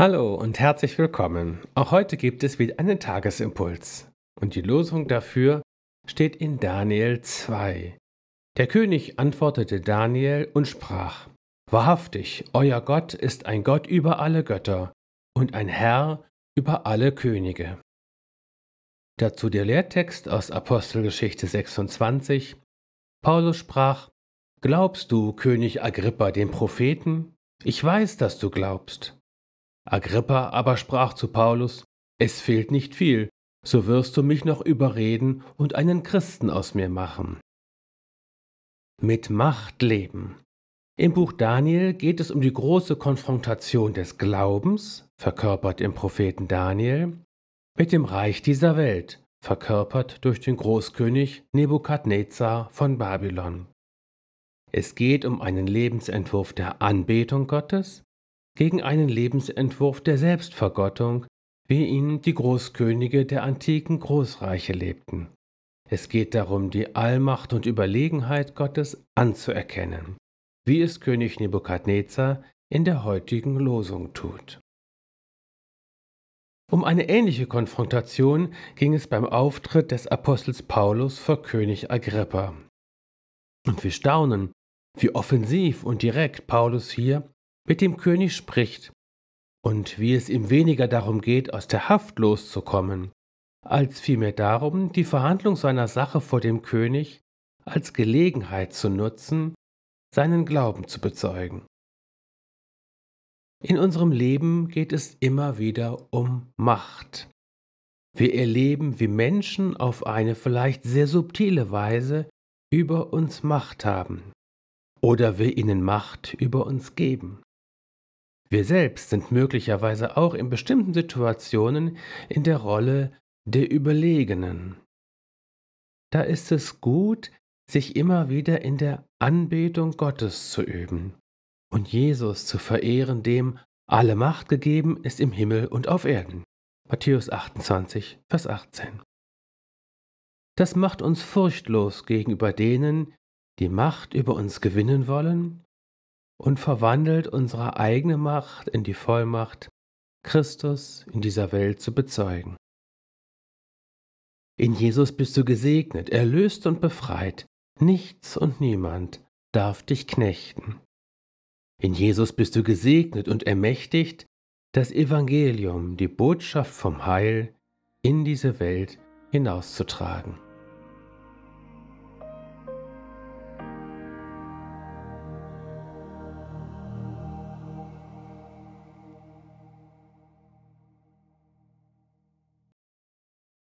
Hallo und herzlich willkommen. Auch heute gibt es wieder einen Tagesimpuls. Und die Losung dafür steht in Daniel 2. Der König antwortete Daniel und sprach, Wahrhaftig, euer Gott ist ein Gott über alle Götter und ein Herr über alle Könige. Dazu der Lehrtext aus Apostelgeschichte 26. Paulus sprach, Glaubst du, König Agrippa, den Propheten? Ich weiß, dass du glaubst. Agrippa aber sprach zu Paulus, Es fehlt nicht viel, so wirst du mich noch überreden und einen Christen aus mir machen. Mit Macht leben. Im Buch Daniel geht es um die große Konfrontation des Glaubens, verkörpert im Propheten Daniel, mit dem Reich dieser Welt, verkörpert durch den Großkönig Nebukadnezar von Babylon. Es geht um einen Lebensentwurf der Anbetung Gottes gegen einen Lebensentwurf der Selbstvergottung, wie ihn die Großkönige der antiken Großreiche lebten. Es geht darum, die Allmacht und Überlegenheit Gottes anzuerkennen, wie es König Nebukadnezar in der heutigen Losung tut. Um eine ähnliche Konfrontation ging es beim Auftritt des Apostels Paulus vor König Agrippa. Und wir staunen, wie offensiv und direkt Paulus hier mit dem König spricht und wie es ihm weniger darum geht, aus der Haft loszukommen, als vielmehr darum, die Verhandlung seiner Sache vor dem König als Gelegenheit zu nutzen, seinen Glauben zu bezeugen. In unserem Leben geht es immer wieder um Macht. Wir erleben, wie Menschen auf eine vielleicht sehr subtile Weise über uns Macht haben oder wir ihnen Macht über uns geben. Wir selbst sind möglicherweise auch in bestimmten Situationen in der Rolle der Überlegenen. Da ist es gut, sich immer wieder in der Anbetung Gottes zu üben und Jesus zu verehren, dem alle Macht gegeben ist im Himmel und auf Erden. Matthäus 28, Vers 18. Das macht uns furchtlos gegenüber denen, die Macht über uns gewinnen wollen und verwandelt unsere eigene Macht in die Vollmacht, Christus in dieser Welt zu bezeugen. In Jesus bist du gesegnet, erlöst und befreit. Nichts und niemand darf dich knechten. In Jesus bist du gesegnet und ermächtigt, das Evangelium, die Botschaft vom Heil, in diese Welt hinauszutragen.